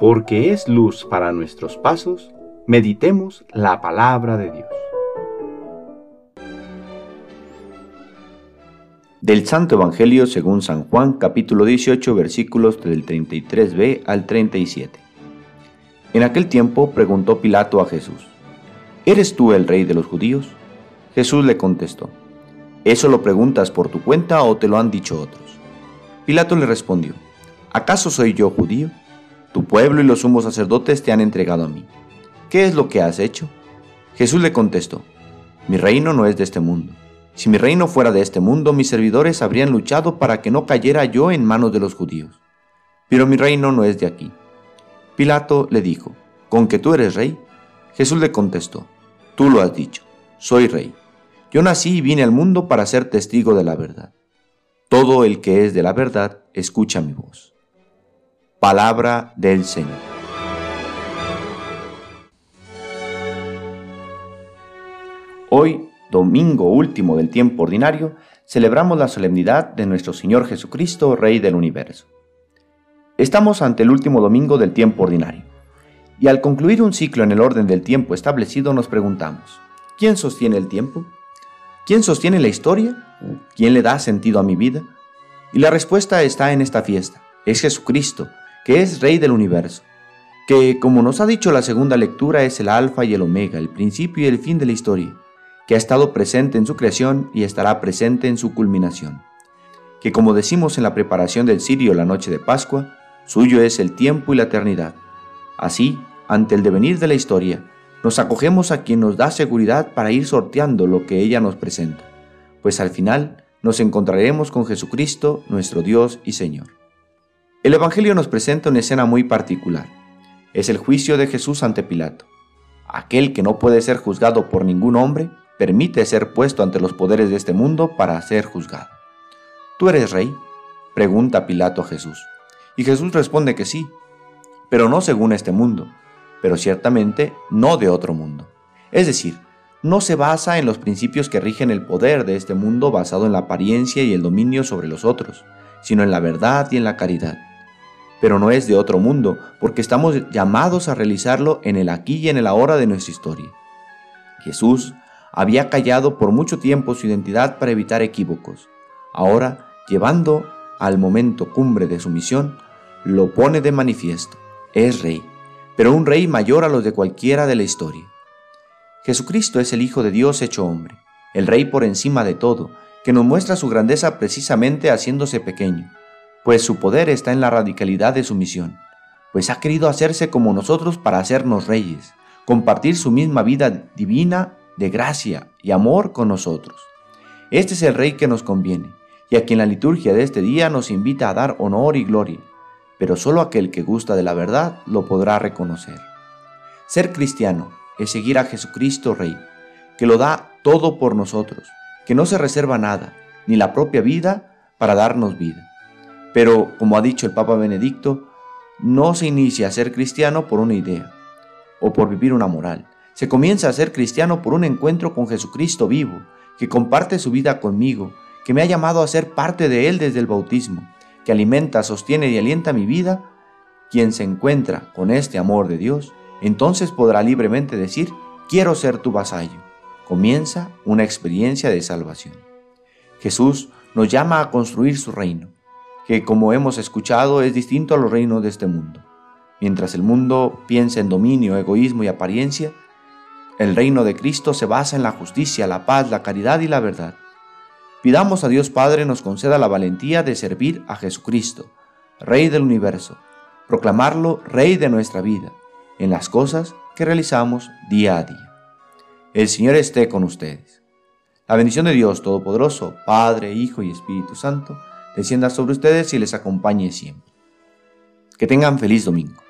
porque es luz para nuestros pasos, meditemos la palabra de Dios. Del Santo Evangelio según San Juan capítulo 18 versículos del 33b al 37. En aquel tiempo preguntó Pilato a Jesús, ¿Eres tú el rey de los judíos? Jesús le contestó, ¿eso lo preguntas por tu cuenta o te lo han dicho otros? Pilato le respondió, ¿acaso soy yo judío? Tu pueblo y los sumos sacerdotes te han entregado a mí. ¿Qué es lo que has hecho? Jesús le contestó, mi reino no es de este mundo. Si mi reino fuera de este mundo, mis servidores habrían luchado para que no cayera yo en manos de los judíos. Pero mi reino no es de aquí. Pilato le dijo, ¿con que tú eres rey? Jesús le contestó, tú lo has dicho, soy rey. Yo nací y vine al mundo para ser testigo de la verdad. Todo el que es de la verdad, escucha mi voz. Palabra del Señor. Hoy, domingo último del tiempo ordinario, celebramos la solemnidad de nuestro Señor Jesucristo, Rey del universo. Estamos ante el último domingo del tiempo ordinario, y al concluir un ciclo en el orden del tiempo establecido nos preguntamos, ¿quién sostiene el tiempo? ¿Quién sostiene la historia? ¿Quién le da sentido a mi vida? Y la respuesta está en esta fiesta, es Jesucristo, que es Rey del universo, que, como nos ha dicho la segunda lectura, es el alfa y el omega, el principio y el fin de la historia, que ha estado presente en su creación y estará presente en su culminación, que como decimos en la preparación del cirio la noche de Pascua, suyo es el tiempo y la eternidad. Así, ante el devenir de la historia, nos acogemos a quien nos da seguridad para ir sorteando lo que ella nos presenta, pues al final nos encontraremos con Jesucristo, nuestro Dios y Señor. El Evangelio nos presenta una escena muy particular. Es el juicio de Jesús ante Pilato. Aquel que no puede ser juzgado por ningún hombre, permite ser puesto ante los poderes de este mundo para ser juzgado. ¿Tú eres rey? pregunta Pilato a Jesús. Y Jesús responde que sí, pero no según este mundo, pero ciertamente no de otro mundo. Es decir, no se basa en los principios que rigen el poder de este mundo basado en la apariencia y el dominio sobre los otros, sino en la verdad y en la caridad pero no es de otro mundo, porque estamos llamados a realizarlo en el aquí y en el ahora de nuestra historia. Jesús había callado por mucho tiempo su identidad para evitar equívocos. Ahora, llevando al momento cumbre de su misión, lo pone de manifiesto. Es rey, pero un rey mayor a los de cualquiera de la historia. Jesucristo es el Hijo de Dios hecho hombre, el rey por encima de todo, que nos muestra su grandeza precisamente haciéndose pequeño pues su poder está en la radicalidad de su misión, pues ha querido hacerse como nosotros para hacernos reyes, compartir su misma vida divina de gracia y amor con nosotros. Este es el rey que nos conviene, y a quien la liturgia de este día nos invita a dar honor y gloria, pero solo aquel que gusta de la verdad lo podrá reconocer. Ser cristiano es seguir a Jesucristo Rey, que lo da todo por nosotros, que no se reserva nada, ni la propia vida, para darnos vida. Pero, como ha dicho el Papa Benedicto, no se inicia a ser cristiano por una idea o por vivir una moral. Se comienza a ser cristiano por un encuentro con Jesucristo vivo, que comparte su vida conmigo, que me ha llamado a ser parte de Él desde el bautismo, que alimenta, sostiene y alienta mi vida. Quien se encuentra con este amor de Dios, entonces podrá libremente decir, quiero ser tu vasallo. Comienza una experiencia de salvación. Jesús nos llama a construir su reino que como hemos escuchado es distinto a los reinos de este mundo. Mientras el mundo piensa en dominio, egoísmo y apariencia, el reino de Cristo se basa en la justicia, la paz, la caridad y la verdad. Pidamos a Dios Padre nos conceda la valentía de servir a Jesucristo, Rey del universo, proclamarlo Rey de nuestra vida, en las cosas que realizamos día a día. El Señor esté con ustedes. La bendición de Dios Todopoderoso, Padre, Hijo y Espíritu Santo, descienda sobre ustedes y les acompañe siempre. Que tengan feliz domingo.